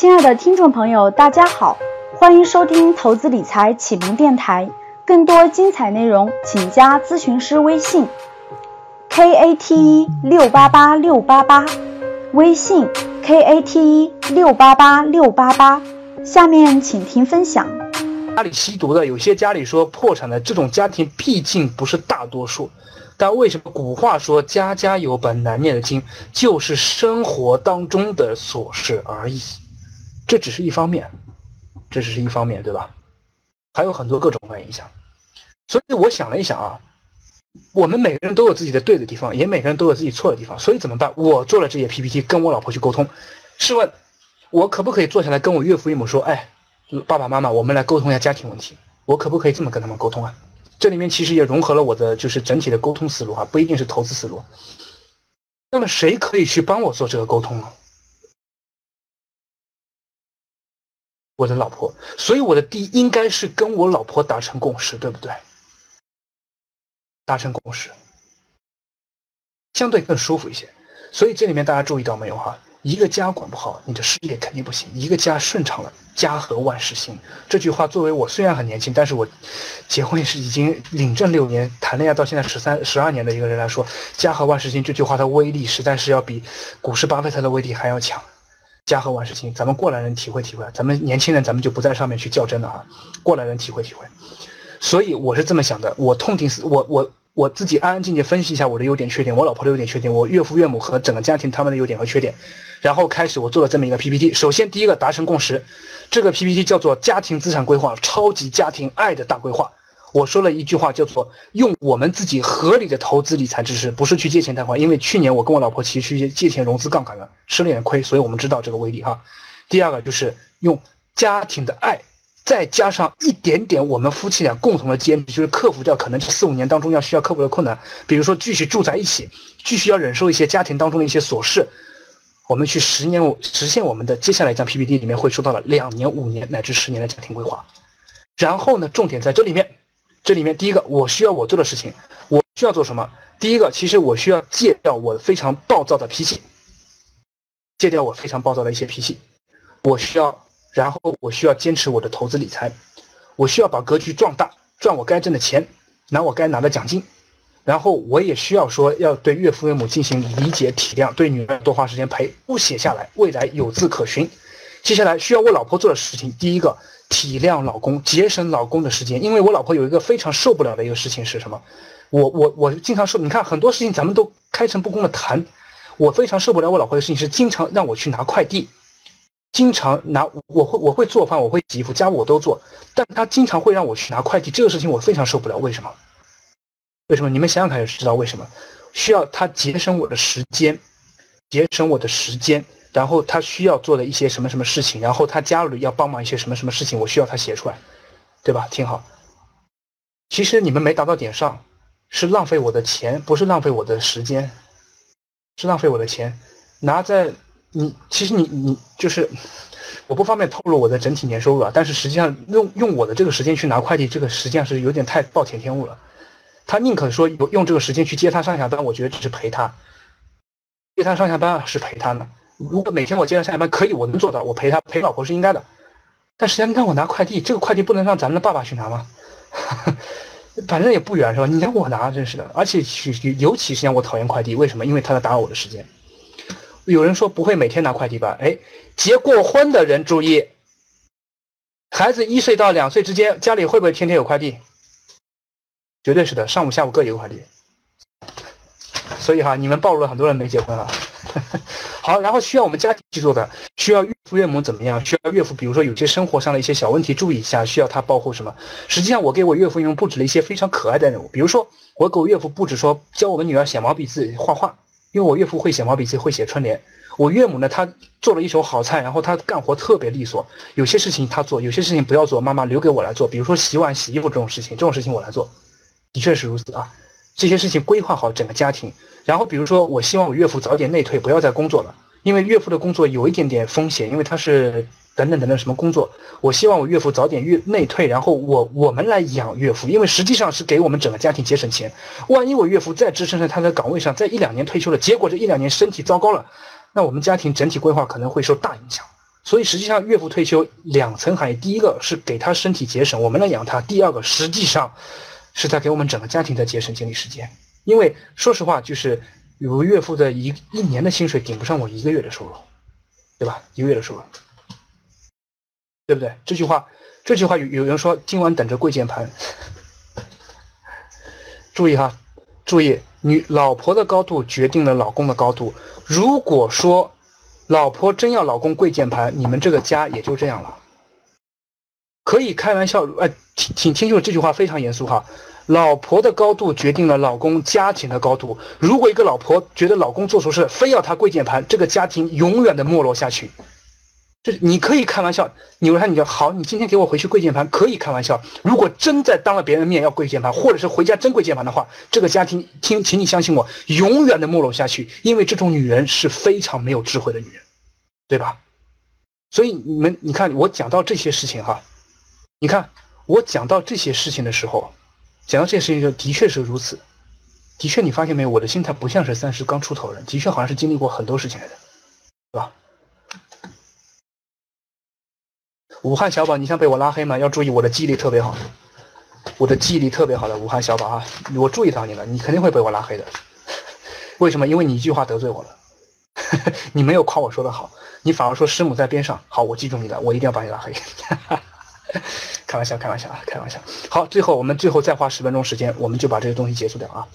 亲爱的听众朋友，大家好，欢迎收听投资理财启蒙电台。更多精彩内容，请加咨询师微信：k a t e 六八八六八八，微信 k a t e 六八八六八八。下面请听分享。家里吸毒的，有些家里说破产的，这种家庭毕竟不是大多数。但为什么古话说家家有本难念的经，就是生活当中的琐事而已。这只是一方面，这只是一方面，对吧？还有很多各种各样影响。所以我想了一想啊，我们每个人都有自己的对的地方，也每个人都有自己错的地方。所以怎么办？我做了这些 PPT，跟我老婆去沟通。试问，我可不可以坐下来跟我岳父岳母说，哎，爸爸妈妈，我们来沟通一下家庭问题？我可不可以这么跟他们沟通啊？这里面其实也融合了我的就是整体的沟通思路啊，不一定是投资思路。那么谁可以去帮我做这个沟通呢？我的老婆，所以我的第一应该是跟我老婆达成共识，对不对？达成共识，相对更舒服一些。所以这里面大家注意到没有哈？一个家管不好，你的事业肯定不行；一个家顺畅了，家和万事兴。这句话作为我虽然很年轻，但是我结婚是已经领证六年，谈恋爱到现在十三十二年的一个人来说，家和万事兴这句话的威力实在是要比股市巴菲特的威力还要强。家和万事兴，咱们过来人体会体会，咱们年轻人咱们就不在上面去较真了啊！过来人体会体会。所以我是这么想的，我痛定思，我我我自己安安静静分析一下我的优点缺点，我老婆的优点缺点，我岳父岳母和整个家庭他们的优点和缺点，然后开始我做了这么一个 PPT。首先第一个达成共识，这个 PPT 叫做家庭资产规划，超级家庭爱的大规划。我说了一句话，叫做用我们自己合理的投资理财知识，不是去借钱贷款。因为去年我跟我老婆其实去借钱融资杠杆了，吃了点亏，所以我们知道这个威力哈。第二个就是用家庭的爱，再加上一点点我们夫妻俩共同的坚持，就是克服掉可能这四五年当中要需要克服的困难，比如说继续住在一起，继续要忍受一些家庭当中的一些琐事，我们去十年实现我们的接下来一张 PPT 里面会说到了两年、五年乃至十年的家庭规划。然后呢，重点在这里面。这里面第一个，我需要我做的事情，我需要做什么？第一个，其实我需要戒掉我非常暴躁的脾气，戒掉我非常暴躁的一些脾气。我需要，然后我需要坚持我的投资理财，我需要把格局壮大，赚我该挣的钱，拿我该拿的奖金。然后我也需要说，要对岳父岳母进行理解体谅，对女儿多花时间陪，不写下来，未来有字可循。接下来需要我老婆做的事情，第一个。体谅老公，节省老公的时间，因为我老婆有一个非常受不了的一个事情是什么？我我我经常说，你看很多事情咱们都开诚布公的谈，我非常受不了我老婆的事情是经常让我去拿快递，经常拿我会我会做饭，我会洗衣服，家务我都做，但她经常会让我去拿快递，这个事情我非常受不了。为什么？为什么？你们想想看就知道为什么？需要她节省我的时间，节省我的时间。然后他需要做的一些什么什么事情，然后他家里要帮忙一些什么什么事情，我需要他写出来，对吧？挺好。其实你们没达到点上，是浪费我的钱，不是浪费我的时间，是浪费我的钱。拿在你，其实你你就是，我不方便透露我的整体年收入啊，但是实际上用用我的这个时间去拿快递，这个实际上是有点太暴殄天物了。他宁可说用用这个时间去接他上下班，我觉得只是陪他，接他上下班是陪他呢。如果每天我接他上下班，可以，我能做到，我陪他陪老婆是应该的。但实际上，让我拿快递，这个快递不能让咱们的爸爸去拿吗？反正也不远，是吧？你让我拿，真是的。而且，尤其是让我讨厌快递，为什么？因为他在打扰我的时间。有人说不会每天拿快递吧？哎，结过婚的人注意，孩子一岁到两岁之间，家里会不会天天有快递？绝对是的，上午下午各一个快递。所以哈，你们暴露了很多人没结婚了。好，然后需要我们家庭去做的，需要岳父岳母怎么样？需要岳父，比如说有些生活上的一些小问题注意一下，需要他保护什么？实际上，我给我岳父岳母布置了一些非常可爱的任务，比如说我给我岳父布置说教我们女儿写毛笔字画画，因为我岳父会写毛笔字，会写春联。我岳母呢，她做了一手好菜，然后她干活特别利索，有些事情她做，有些事情不要做，妈妈留给我来做。比如说洗碗、洗衣服这种事情，这种事情我来做，的确是如此啊。这些事情规划好整个家庭。然后，比如说，我希望我岳父早点内退，不要再工作了，因为岳父的工作有一点点风险，因为他是等等等等什么工作。我希望我岳父早点内退，然后我我们来养岳父，因为实际上是给我们整个家庭节省钱。万一我岳父再支撑在他的岗位上，在一两年退休了，结果这一两年身体糟糕了，那我们家庭整体规划可能会受大影响。所以实际上岳父退休两层含义，第一个是给他身体节省，我们来养他；第二个实际上是在给我们整个家庭在节省精力时间。因为说实话，就是有个岳父的一一年的薪水顶不上我一个月的收入，对吧？一个月的收入，对不对？这句话，这句话有有人说今晚等着跪键盘，注意哈，注意。女老婆的高度决定了老公的高度。如果说老婆真要老公跪键盘，你们这个家也就这样了。可以开玩笑，哎，听听清楚这句话非常严肃哈。老婆的高度决定了老公家庭的高度。如果一个老婆觉得老公做错事，非要他跪键盘，这个家庭永远的没落下去。就是你可以开玩笑，你说你就好，你今天给我回去跪键盘，可以开玩笑。如果真在当了别人面要跪键盘，或者是回家真跪键盘的话，这个家庭听，请你相信我，永远的没落下去。因为这种女人是非常没有智慧的女人，对吧？所以你们，你看我讲到这些事情哈，你看我讲到这些事情的时候，讲到这些事情就的确是如此，的确你发现没有，我的心态不像是三十刚出头人，的确好像是经历过很多事情来的，对吧？武汉小宝，你想被我拉黑吗？要注意，我的记忆力特别好，我的记忆力特别好的武汉小宝啊，我注意到你了，你肯定会被我拉黑的。为什么？因为你一句话得罪我了，你没有夸我说的好，你反而说师母在边上。好，我记住你了，我一定要把你拉黑。开玩笑，开玩笑啊，开玩笑。好，最后我们最后再花十分钟时间，我们就把这个东西结束掉啊。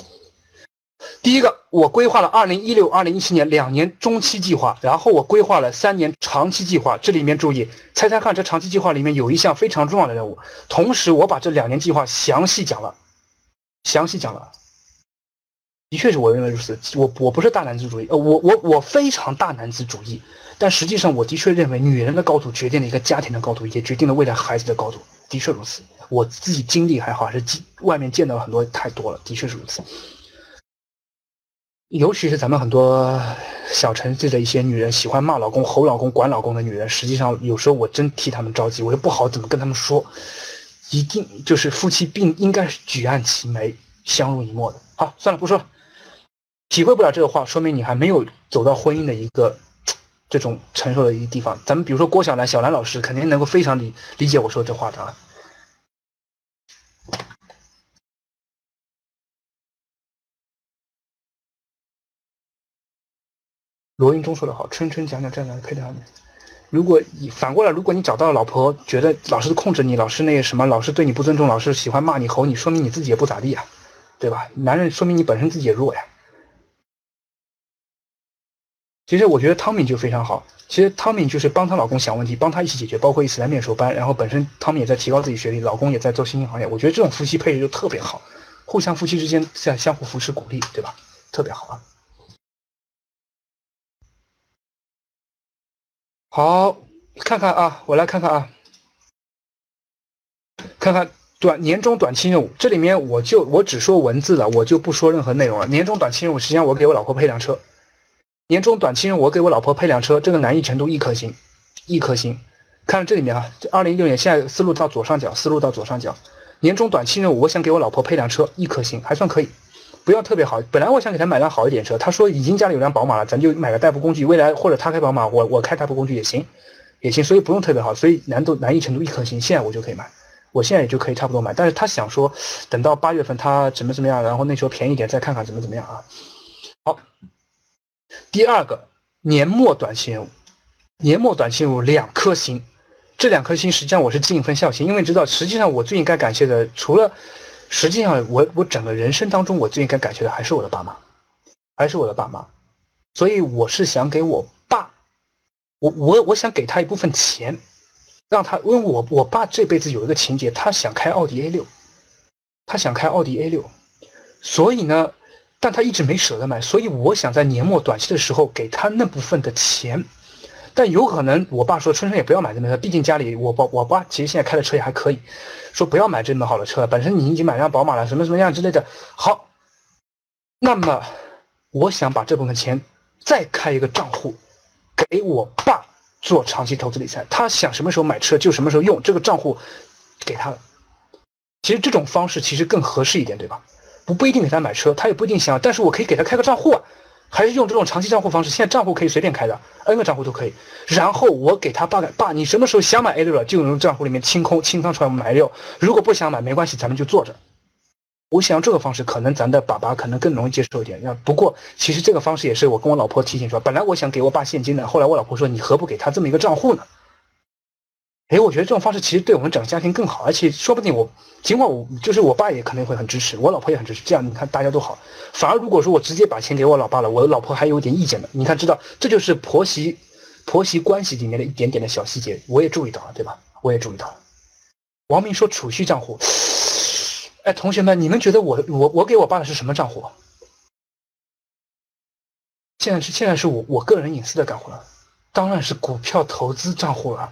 第一个，我规划了二零一六、二零一七年两年中期计划，然后我规划了三年长期计划。这里面注意，猜猜看，这长期计划里面有一项非常重要的任务。同时，我把这两年计划详细讲了，详细讲了。的确是我认为如此。我我不是大男子主义，呃，我我我非常大男子主义，但实际上我的确认为，女人的高度决定了一个家庭的高度，也决定了未来孩子的高度。的确如此。我自己经历还好，还是经外面见到很多太多了，的确是如此。尤其是咱们很多小城市的一些女人，喜欢骂老公、吼老公、管老公的女人，实际上有时候我真替他们着急，我又不好怎么跟他们说。一定就是夫妻并应该是举案齐眉、相濡以沫的。好，算了，不说了。体会不了这个话，说明你还没有走到婚姻的一个这种承受的一个地方。咱们比如说郭晓兰，小兰老师肯定能够非常理理解我说这话的啊。罗云中说的好，春春讲讲这样的配套面。如果你反过来，如果你找到了老婆，觉得老是控制你，老是那个什么，老是对你不尊重，老是喜欢骂你、吼你，说明你自己也不咋地啊，对吧？男人说明你本身自己也弱呀。其实我觉得汤米就非常好，其实汤米就是帮她老公想问题，帮他一起解决，包括一起来面授班，然后本身汤米也在提高自己学历，老公也在做新兴行业。我觉得这种夫妻配置就特别好，互相夫妻之间在相互扶持鼓励，对吧？特别好啊。好，看看啊，我来看看啊，看看短年终短期任务，这里面我就我只说文字了，我就不说任何内容了。年终短期任务，实际上我给我老婆配辆车。年终短期任务，我给我老婆配辆车，这个难易程度一颗星，一颗星。看这里面啊，这二零一六年现在思路到左上角，思路到左上角。年终短期任务，我想给我老婆配辆车，一颗星，还算可以。不要特别好，本来我想给她买辆好一点车，她说已经家里有辆宝马了，咱就买个代步工具，未来或者她开宝马，我我开代步工具也行，也行，所以不用特别好，所以难度难易程度一颗星，现在我就可以买，我现在也就可以差不多买，但是她想说等到八月份她怎么怎么样，然后那时候便宜点再看看怎么怎么样啊。好，第二个年末短期任务，年末短期任务两颗星，这两颗星实际上我是尽一份孝心，因为知道实际上我最应该感谢的除了。实际上，我我整个人生当中，我最应该感谢的还是我的爸妈，还是我的爸妈。所以我是想给我爸，我我我想给他一部分钱，让他，因为我我爸这辈子有一个情节，他想开奥迪 A 六，他想开奥迪 A 六，所以呢，但他一直没舍得买，所以我想在年末短期的时候给他那部分的钱。但有可能，我爸说春春也不要买这么车，毕竟家里我爸我爸其实现在开的车也还可以，说不要买这么好的车，本身你已经买辆宝马了，什么什么样之类的。好，那么我想把这部分钱再开一个账户，给我爸做长期投资理财，他想什么时候买车就什么时候用这个账户给他了。其实这种方式其实更合适一点，对吧？不不一定给他买车，他也不一定想，但是我可以给他开个账户啊。还是用这种长期账户方式？现在账户可以随便开的，N 个账户都可以。然后我给他爸爸，你什么时候想买 A 六了，就用账户里面清空清仓出来买 A 六。如果不想买，没关系，咱们就坐着。我想这个方式，可能咱的爸爸可能更容易接受一点。那不过，其实这个方式也是我跟我老婆提醒说，本来我想给我爸现金的，后来我老婆说，你何不给他这么一个账户呢？哎，我觉得这种方式其实对我们整个家庭更好，而且说不定我，尽管我就是我爸也可能会很支持，我老婆也很支持，这样你看大家都好。反而如果说我直接把钱给我老爸了，我老婆还有点意见的。你看，知道这就是婆媳婆媳关系里面的一点点的小细节，我也注意到了，对吧？我也注意到了。王明说储蓄账户，哎，同学们，你们觉得我我我给我爸的是什么账户？现在是现在是我我个人隐私的账户了，当然是股票投资账户了。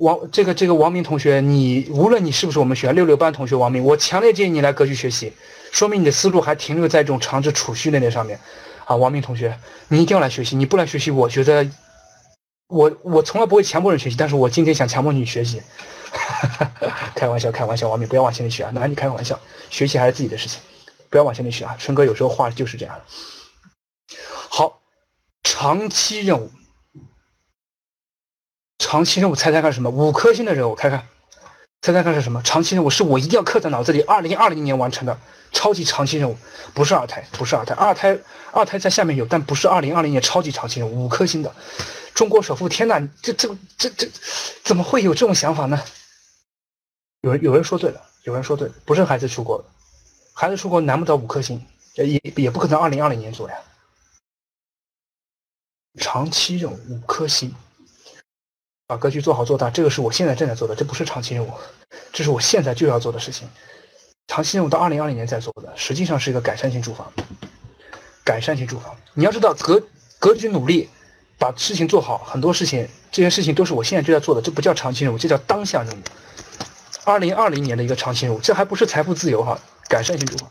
王这个这个王明同学，你无论你是不是我们学校六六班同学，王明，我强烈建议你来格局学习，说明你的思路还停留在这种长期储蓄那点上面，啊，王明同学，你一定要来学习，你不来学习，我觉得，我我从来不会强迫人学习，但是我今天想强迫你学习，开玩笑开玩笑，王明不要往心里去啊，拿你开玩笑，学习还是自己的事情，不要往心里去啊，春哥有时候话就是这样。好，长期任务。长期任务，猜猜看什么？五颗星的任务，看看，猜猜看是什么？长期任务是我一定要刻在脑子里，二零二零年完成的超级长期任务，不是二胎，不是二胎，二胎二胎在下面有，但不是二零二零年超级长期任务，五颗星的中国首富，天哪，这这这这怎么会有这种想法呢？有人有人说对了，有人说对，不是孩子出国，孩子出国难不倒五颗星，也也不可能二零二零年做呀。长期任务五颗星。把格局做好做大，这个是我现在正在做的，这不是长期任务，这是我现在就要做的事情。长期任务到二零二零年再做的，实际上是一个改善性住房。改善性住房，你要知道格格局努力把事情做好，很多事情这些事情都是我现在就在做的，这不叫长期任务，这叫当下任务。二零二零年的一个长期任务，这还不是财富自由哈，改善性住房。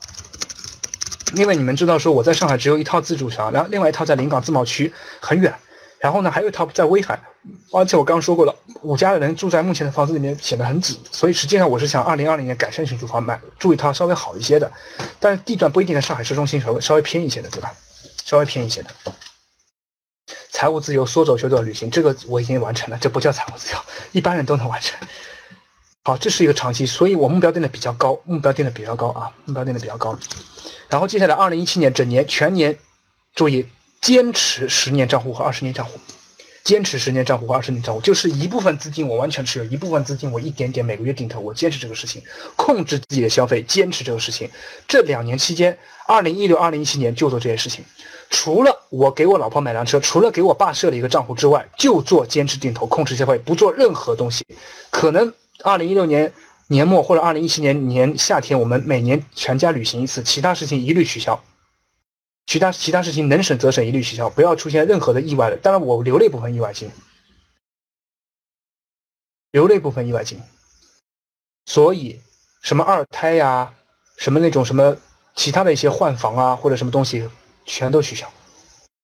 因为你们知道说我在上海只有一套自住房，然后另外一套在临港自贸区很远。然后呢，还有一套在威海，而且我刚刚说过了，我家的人住在目前的房子里面显得很挤，所以实际上我是想二零二零年改善型住房买住一套稍微好一些的，但是地段不一定在上海市中心，稍微稍微偏一些的，对吧？稍微偏一些的。财务自由，说走就走的旅行，这个我已经完成了，这不叫财务自由，一般人都能完成。好，这是一个长期，所以我目标定的比较高，目标定的比较高啊，目标定的比较高。然后接下来二零一七年整年全年，注意。坚持十年账户和二十年账户，坚持十年账户和二十年账户，就是一部分资金我完全持有，一部分资金我一点点每个月定投，我坚持这个事情，控制自己的消费，坚持这个事情。这两年期间，二零一六、二零一七年就做这些事情。除了我给我老婆买辆车，除了给我爸设了一个账户之外，就做坚持定投，控制消费，不做任何东西。可能二零一六年年末或者二零一七年年夏天，我们每年全家旅行一次，其他事情一律取消。其他其他事情能省则省，一律取消，不要出现任何的意外的。当然，我留了一部分意外金，留了一部分意外金。所以，什么二胎呀，什么那种什么其他的一些换房啊，或者什么东西，全都取消，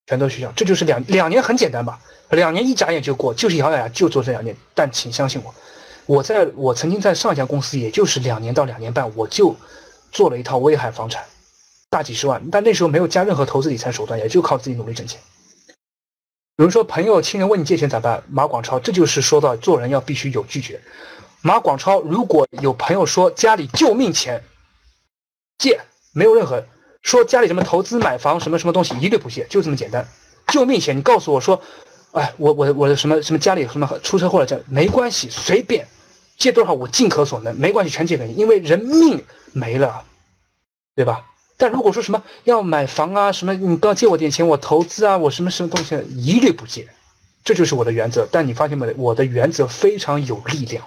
全都取消。这就是两两年很简单吧？两年一眨眼就过，就是咬咬牙就做这两年。但请相信我，我在我曾经在上一家公司，也就是两年到两年半，我就做了一套威海房产。大几十万，但那时候没有加任何投资理财手段，也就靠自己努力挣钱。有人说朋友、亲人问你借钱咋办？马广超，这就是说到做人要必须有拒绝。马广超，如果有朋友说家里救命钱借，没有任何说家里什么投资买房什么什么东西一律不借，就这么简单。救命钱，你告诉我说，哎，我我我的什么什么家里什么出车祸了这没关系，随便借多少我尽可所能，没关系，全借给你，因为人命没了，对吧？但如果说什么要买房啊，什么你刚借我点钱，我投资啊，我什么什么东西一律不借，这就是我的原则。但你发现没？我的原则非常有力量，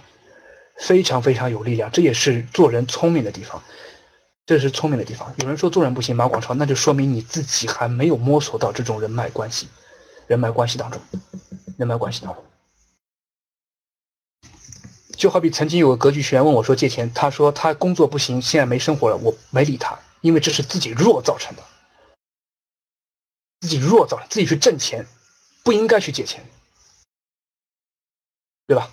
非常非常有力量，这也是做人聪明的地方，这是聪明的地方。有人说做人不行，马广超，那就说明你自己还没有摸索到这种人脉关系，人脉关系当中，人脉关系当中。就好比曾经有个格局学员问我说借钱，他说他工作不行，现在没生活了，我没理他。因为这是自己弱造成的，自己弱造，自己去挣钱，不应该去借钱，对吧？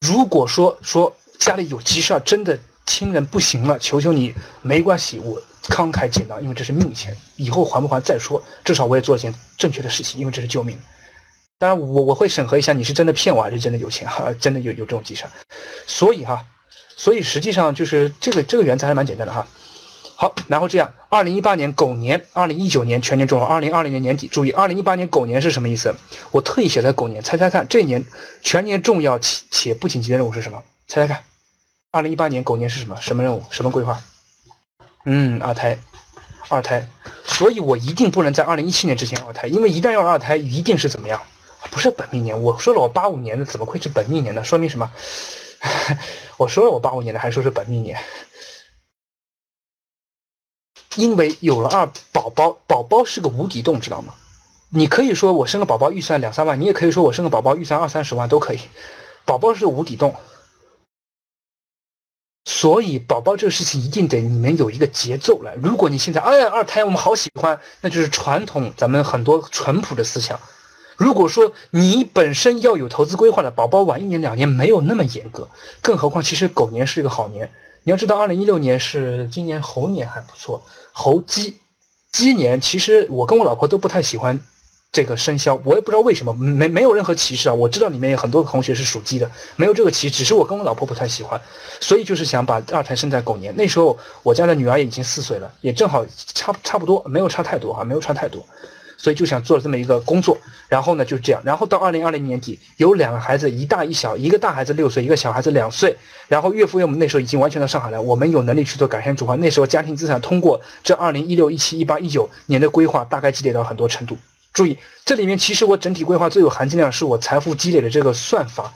如果说说家里有急事儿，真的亲人不行了，求求你，没关系，我慷慨解囊，因为这是命钱，以后还不还再说，至少我也做了件正确的事情，因为这是救命。当然，我我会审核一下你是真的骗我还是真的有钱哈，真的有有这种急事儿。所以哈，所以实际上就是这个这个原则还蛮简单的哈。好，然后这样，二零一八年狗年，二零一九年全年中，二零二零年年底，注意，二零一八年狗年是什么意思？我特意写在狗年，猜猜看，这年全年重要且且不紧急的任务是什么？猜猜看，二零一八年狗年是什么？什么任务？什么规划？嗯，二胎，二胎。所以我一定不能在二零一七年之前二胎，因为一旦要二胎，一定是怎么样？不是本命年，我说了我八五年的，怎么会是本命年呢？说明什么？我说了我八五年的，还说是本命年，因为有了二宝宝，宝宝是个无底洞，知道吗？你可以说我生个宝宝预算两三万，你也可以说我生个宝宝预算二三十万都可以，宝宝是无底洞，所以宝宝这个事情一定得你们有一个节奏来。如果你现在哎呀二胎我们好喜欢，那就是传统咱们很多淳朴的思想。如果说你本身要有投资规划的，宝宝晚一年两年没有那么严格，更何况其实狗年是一个好年。你要知道，二零一六年是今年猴年还不错，猴鸡鸡年其实我跟我老婆都不太喜欢这个生肖，我也不知道为什么，没没有任何歧视啊。我知道里面有很多同学是属鸡的，没有这个歧，只是我跟我老婆不太喜欢，所以就是想把二胎生在狗年。那时候我家的女儿已经四岁了，也正好差差不多，没有差太多啊，没有差太多。所以就想做这么一个工作，然后呢就是这样，然后到二零二零年底有两个孩子，一大一小，一个大孩子六岁，一个小孩子两岁，然后岳父岳母那时候已经完全到上海了，我们有能力去做改善主化，那时候家庭资产通过这二零一六一七一八一九年的规划，大概积累到很多程度。注意，这里面其实我整体规划最有含金量是我财富积累的这个算法，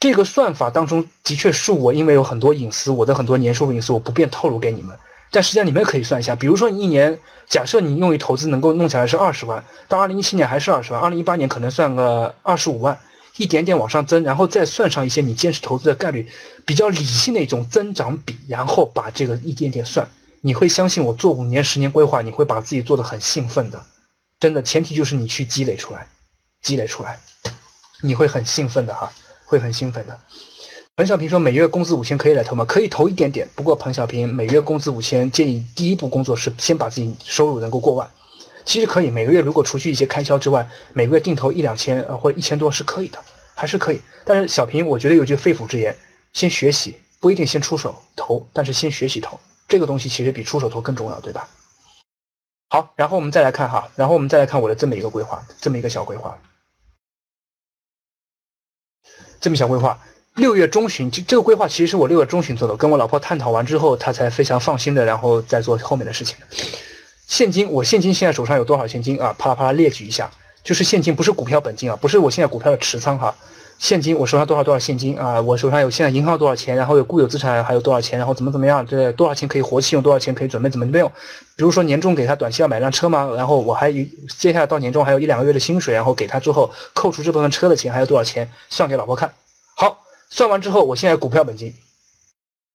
这个算法当中的确是我因为有很多隐私，我的很多年收入隐私我不便透露给你们。但实际上你们可以算一下，比如说你一年，假设你用于投资能够弄起来是二十万，到二零一七年还是二十万，二零一八年可能算个二十五万，一点点往上增，然后再算上一些你坚持投资的概率，比较理性的一种增长比，然后把这个一点点算，你会相信我做五年、十年规划，你会把自己做的很兴奋的，真的，前提就是你去积累出来，积累出来，你会很兴奋的哈，会很兴奋的。彭小平说：“每月工资五千可以来投吗？可以投一点点。不过彭小平每月工资五千，建议第一步工作是先把自己收入能够过万。其实可以，每个月如果除去一些开销之外，每个月定投一两千，呃或者一千多是可以的，还是可以。但是小平，我觉得有句肺腑之言：先学习，不一定先出手投，但是先学习投这个东西，其实比出手投更重要，对吧？好，然后我们再来看哈，然后我们再来看我的这么一个规划，这么一个小规划，这么小规划。”六月中旬，这这个规划其实是我六月中旬做的，跟我老婆探讨完之后，她才非常放心的，然后再做后面的事情。现金，我现金现在手上有多少现金啊？啪啦啪啦列举一下，就是现金，不是股票本金啊，不是我现在股票的持仓哈。现金，我手上多少多少现金啊？我手上有现在银行多少钱，然后有固有资产还有多少钱，然后怎么怎么样，这多少钱可以活期用，多少钱可以准备怎么用？比如说年终给他短期要买辆车嘛，然后我还接下来到年终还有一两个月的薪水，然后给他之后扣除这部分车的钱还有多少钱，算给老婆看。算完之后，我现在股票本金，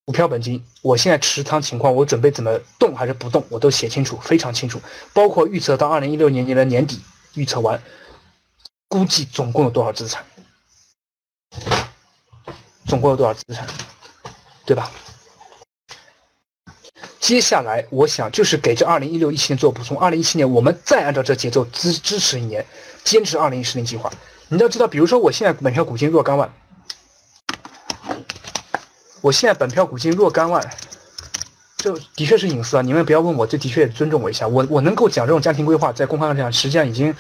股票本金，我现在持仓情况，我准备怎么动还是不动，我都写清楚，非常清楚。包括预测到二零一六年年的年底，预测完，估计总共有多少资产，总共有多少资产，对吧？接下来我想就是给这二零一六一七年做补充，二零一七年我们再按照这节奏支支持一年，坚持二零一十年计划。你要知道，比如说我现在本票股金若干万。我现在本票股金若干万，这的确是隐私啊！你们不要问我，这的确尊重我一下。我我能够讲这种家庭规划，在公开上讲，实际上已经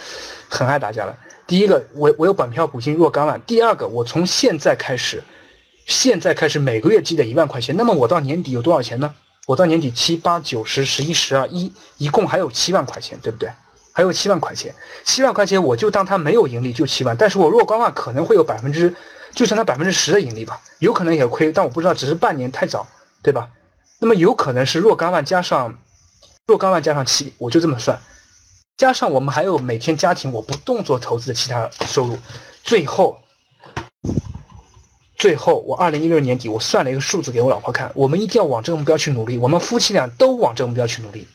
很爱大家了。第一个，我我有本票股金若干万；第二个，我从现在开始，现在开始每个月积累一万块钱。那么我到年底有多少钱呢？我到年底七八九十十一十二一，一共还有七万块钱，对不对？还有七万块钱，七万块钱我就当它没有盈利，就七万。但是我若干万可能会有百分之。就算它百分之十的盈利吧，有可能也亏，但我不知道，只是半年太早，对吧？那么有可能是若干万加上若干万加上七，我就这么算，加上我们还有每天家庭我不动作投资的其他收入，最后最后我二零一六年底我算了一个数字给我老婆看，我们一定要往这个目标去努力，我们夫妻俩都往这个目标去努力。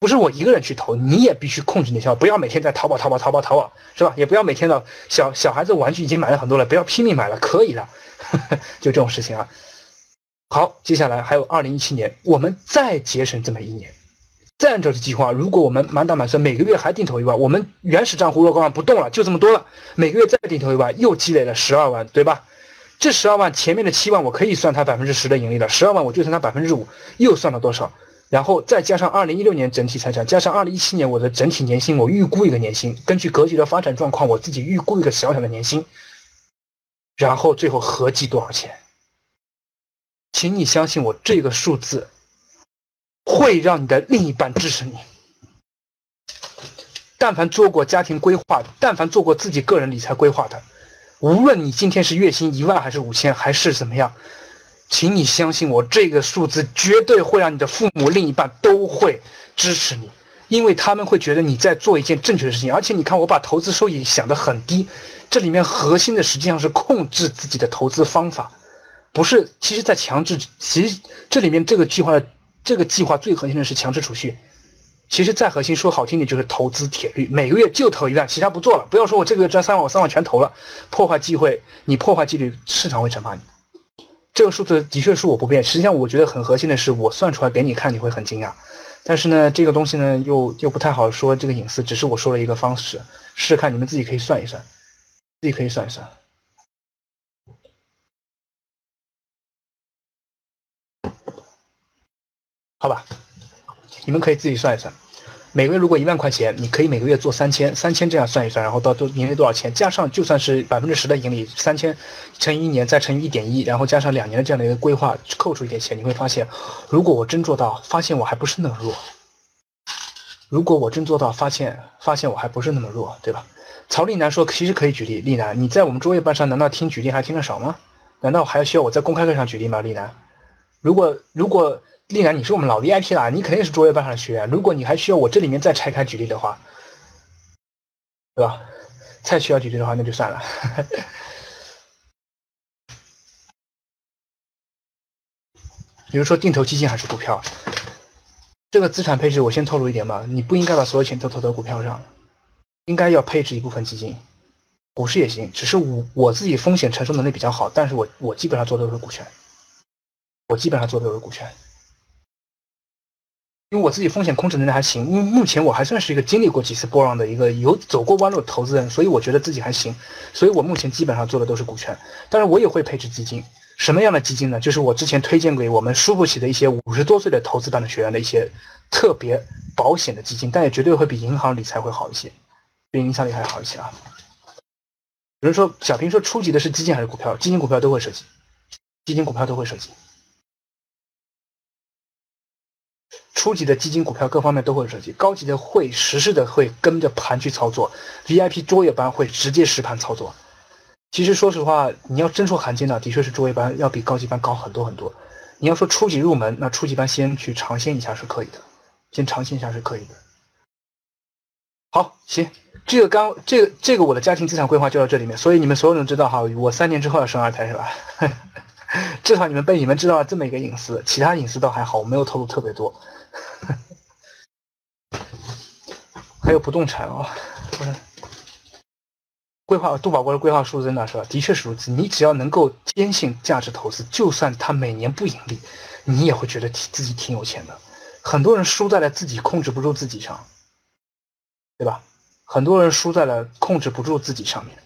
不是我一个人去投，你也必须控制你的消费，不要每天在淘宝、淘宝、淘宝、淘宝，是吧？也不要每天的小小孩子玩具已经买了很多了，不要拼命买了，可以了，就这种事情啊。好，接下来还有二零一七年，我们再节省这么一年，再按照这计划，如果我们满打满算每个月还定投一万，我们原始账户若干万不动了，就这么多了，每个月再定投一万，又积累了十二万，对吧？这十二万前面的七万我可以算它百分之十的盈利了，十二万我就算它百分之五，又算了多少？然后再加上二零一六年整体财产，加上二零一七年我的整体年薪，我预估一个年薪，根据格局的发展状况，我自己预估一个小小的年薪，然后最后合计多少钱？请你相信我，这个数字。会让你的另一半支持你。但凡做过家庭规划，但凡做过自己个人理财规划的，无论你今天是月薪一万还是五千还是怎么样，请你相信我，这个数字绝对会让你的父母、另一半都会支持你，因为他们会觉得你在做一件正确的事情。而且你看，我把投资收益想得很低，这里面核心的实际上是控制自己的投资方法，不是。其实，在强制，其实这里面这个计划的。这个计划最核心的是强制储蓄，其实再核心说好听点就是投资铁律，每个月就投一万，其他不做了。不要说我这个月赚三万，我三万全投了，破坏机会，你破坏纪律，市场会惩罚你。这个数字的确是我不变，实际上我觉得很核心的是我算出来给你看，你会很惊讶。但是呢，这个东西呢又又不太好说这个隐私，只是我说了一个方式，试试看，你们自己可以算一算，自己可以算一算。好吧，你们可以自己算一算，每个月如果一万块钱，你可以每个月做三千，三千这样算一算，然后到多盈利多少钱，加上就算是百分之十的盈利，三千乘以一年再乘以一点一，然后加上两年的这样的一个规划，扣除一点钱，你会发现，如果我真做到，发现我还不是那么弱。如果我真做到，发现发现我还不是那么弱，对吧？曹丽楠说，其实可以举例，丽楠，你在我们卓越班上难道听举例还听得少吗？难道还要需要我在公开课上举例吗？丽楠，如果如果。丽然，你是我们老 VIP 啦，你肯定是卓越班上的学员。如果你还需要我这里面再拆开举例的话，对吧？再需要举例的话，那就算了。比如说定投基金还是股票，这个资产配置我先透露一点吧，你不应该把所有钱都投到股票上，应该要配置一部分基金，股市也行。只是我我自己风险承受能力比较好，但是我我基本上做的都是股权，我基本上做的都是股权。因为我自己风险控制能力还行，因为目前我还算是一个经历过几次波浪的一个有走过弯路的投资人，所以我觉得自己还行，所以我目前基本上做的都是股权，但是我也会配置基金，什么样的基金呢？就是我之前推荐给我们输不起的一些五十多岁的投资班的学员的一些特别保险的基金，但也绝对会比银行理财会好一些，比银行理财好一些啊。有人说小平说初级的是基金还是股票？基金股票都会涉及，基金股票都会涉及。初级的基金、股票各方面都会涉及，高级的会实时的会跟着盘去操作，VIP 卓越班会直接实盘操作。其实说实话，你要真说含金量，的确是卓越班要比高级班高很多很多。你要说初级入门，那初级班先去尝鲜一下是可以的，先尝鲜一下是可以的。好，行，这个刚这个这个我的家庭资产规划就到这里面，所以你们所有人知道哈，我三年之后要生二胎是吧？至少你们被你们知道了这么一个隐私，其他隐私倒还好，我没有透露特别多。还有不动产哦，不是规划杜宝国的规划数字呢是吧？的确是如此。你只要能够坚信价值投资，就算它每年不盈利，你也会觉得自己挺有钱的。很多人输在了自己控制不住自己上，对吧？很多人输在了控制不住自己上面。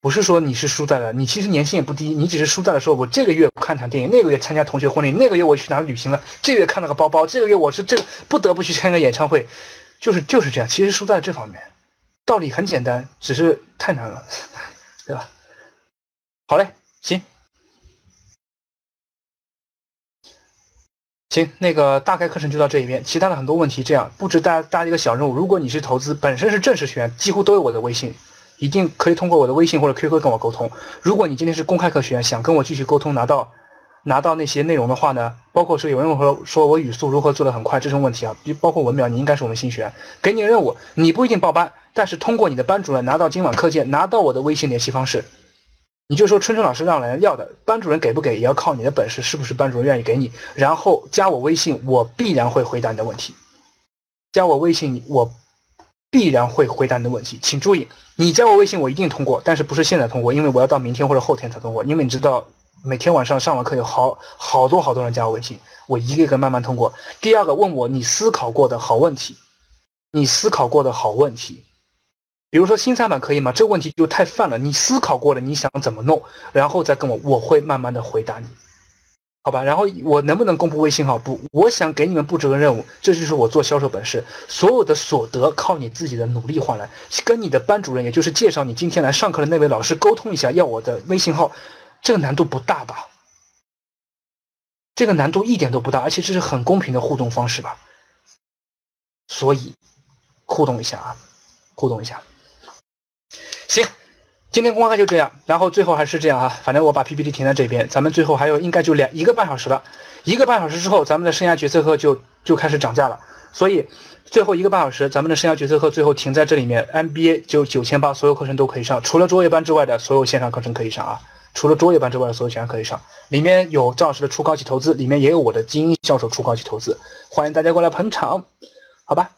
不是说你是输在了，你其实年薪也不低，你只是输在了说，我这个月看场电影，那个月参加同学婚礼，那个月我去哪旅行了，这个月看了个包包，这个月我是这个不得不去参加演唱会，就是就是这样，其实输在了这方面，道理很简单，只是太难了，对吧？好嘞，行，行，那个大概课程就到这一边，其他的很多问题这样布置大家大家一个小任务，如果你是投资本身是正式学员，几乎都有我的微信。一定可以通过我的微信或者 QQ 跟我沟通。如果你今天是公开课学员，想跟我继续沟通，拿到拿到那些内容的话呢，包括说有人说说我语速如何做的很快这种问题啊，包括文淼，你应该是我们新学员，给你任务，你不一定报班，但是通过你的班主任拿到今晚课件，拿到我的微信联系方式，你就说春春老师让人要的，班主任给不给也要靠你的本事，是不是班主任愿意给你？然后加我微信，我必然会回答你的问题。加我微信，我。必然会回答你的问题，请注意，你加我微信，我一定通过，但是不是现在通过，因为我要到明天或者后天才通过。因为你知道，每天晚上上完课有好好多好多人加我微信，我一个一个慢慢通过。第二个问我你思考过的好问题，你思考过的好问题，比如说新三板可以吗？这个问题就太泛了，你思考过了，你想怎么弄，然后再跟我，我会慢慢的回答你。好吧，然后我能不能公布微信号？不，我想给你们布置个任务，这就是我做销售本事。所有的所得靠你自己的努力换来，跟你的班主任，也就是介绍你今天来上课的那位老师沟通一下，要我的微信号，这个难度不大吧？这个难度一点都不大，而且这是很公平的互动方式吧？所以，互动一下啊，互动一下，行。今天公开课就这样，然后最后还是这样啊，反正我把 PPT 停在这边，咱们最后还有应该就两一个半小时了，一个半小时之后，咱们的生涯决策课就就开始涨价了，所以最后一个半小时，咱们的生涯决策课最后停在这里面，MBA 就九千八，所有课程都可以上，除了卓越班之外的所有线上课程可以上啊，除了卓越班之外的所有线上可以上，里面有赵老师的初高级投资，里面也有我的精英销售初高级投资，欢迎大家过来捧场，好吧。